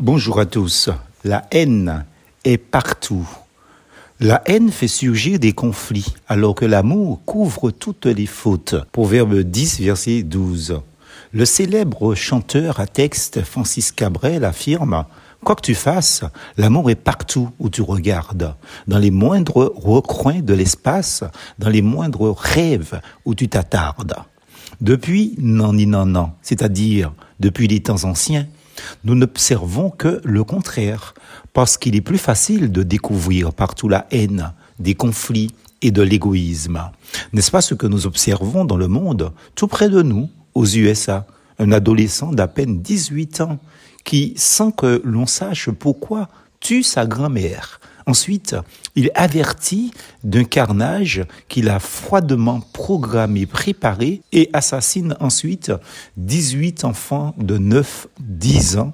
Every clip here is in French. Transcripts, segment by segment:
Bonjour à tous. La haine est partout. La haine fait surgir des conflits, alors que l'amour couvre toutes les fautes. Proverbe 10, verset 12. Le célèbre chanteur à texte Francis Cabrel affirme Quoi que tu fasses, l'amour est partout où tu regardes, dans les moindres recoins de l'espace, dans les moindres rêves où tu t'attardes. Depuis non ni non non, c'est-à-dire depuis les temps anciens, nous n'observons que le contraire, parce qu'il est plus facile de découvrir partout la haine, des conflits et de l'égoïsme. N'est-ce pas ce que nous observons dans le monde, tout près de nous, aux USA Un adolescent d'à peine 18 ans qui, sans que l'on sache pourquoi, tue sa grand-mère Ensuite, il avertit d'un carnage qu'il a froidement programmé, préparé et assassine ensuite 18 enfants de 9-10 ans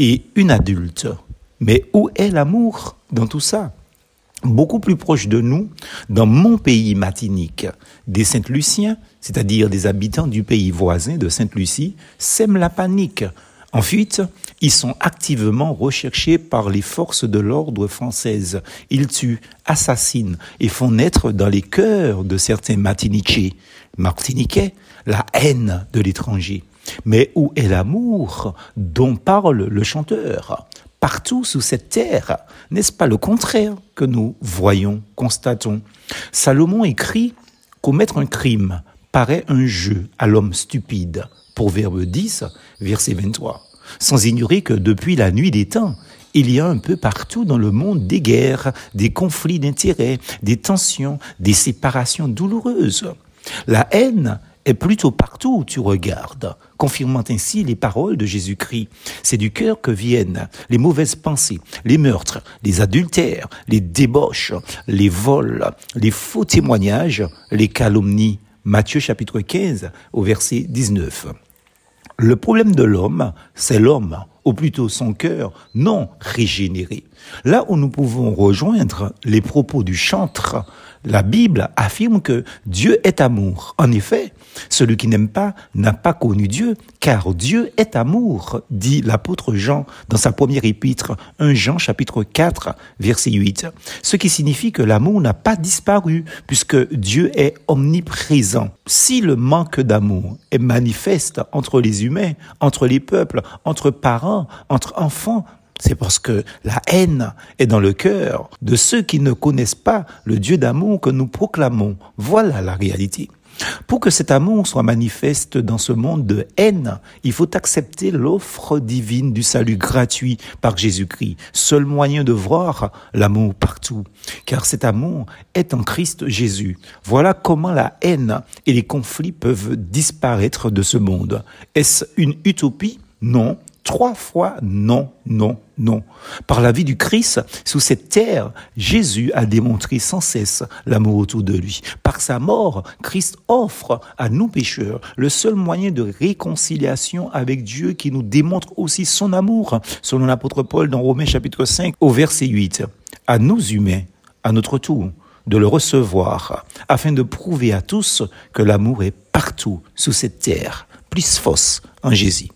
et une adulte. Mais où est l'amour dans tout ça? Beaucoup plus proche de nous, dans mon pays matinique, des Saint-Luciens, c'est-à-dire des habitants du pays voisin de Sainte-Lucie, sèment la panique Ensuite, ils sont activement recherchés par les forces de l'ordre françaises. Ils tuent, assassinent et font naître dans les cœurs de certains Martiniquais, Martiniquais, la haine de l'étranger. Mais où est l'amour dont parle le chanteur? Partout sous cette terre, n'est-ce pas le contraire que nous voyons, constatons Salomon écrit Commettre un crime paraît un jeu à l'homme stupide. Proverbe 10, verset 23. Sans ignorer que depuis la nuit des temps, il y a un peu partout dans le monde des guerres, des conflits d'intérêts, des tensions, des séparations douloureuses. La haine est plutôt partout où tu regardes, confirmant ainsi les paroles de Jésus-Christ. C'est du cœur que viennent les mauvaises pensées, les meurtres, les adultères, les débauches, les vols, les faux témoignages, les calomnies, Matthieu chapitre 15 au verset 19. Le problème de l'homme, c'est l'homme, ou plutôt son cœur non régénéré. Là où nous pouvons rejoindre les propos du chantre, la Bible affirme que Dieu est amour. En effet, celui qui n'aime pas n'a pas connu Dieu, car Dieu est amour, dit l'apôtre Jean dans sa première épître, 1 Jean chapitre 4, verset 8. Ce qui signifie que l'amour n'a pas disparu, puisque Dieu est omniprésent. Si le manque d'amour est manifeste entre les humains, entre les peuples, entre parents, entre enfants, c'est parce que la haine est dans le cœur de ceux qui ne connaissent pas le Dieu d'amour que nous proclamons. Voilà la réalité. Pour que cet amour soit manifeste dans ce monde de haine, il faut accepter l'offre divine du salut gratuit par Jésus-Christ, seul moyen de voir l'amour partout, car cet amour est en Christ Jésus. Voilà comment la haine et les conflits peuvent disparaître de ce monde. Est-ce une utopie? Non, Trois fois non, non, non. Par la vie du Christ, sous cette terre, Jésus a démontré sans cesse l'amour autour de lui. Par sa mort, Christ offre à nous pécheurs le seul moyen de réconciliation avec Dieu qui nous démontre aussi son amour, selon l'apôtre Paul dans Romains chapitre 5 au verset 8. À nous humains, à notre tour, de le recevoir, afin de prouver à tous que l'amour est partout sous cette terre, plus fausse en Jésus.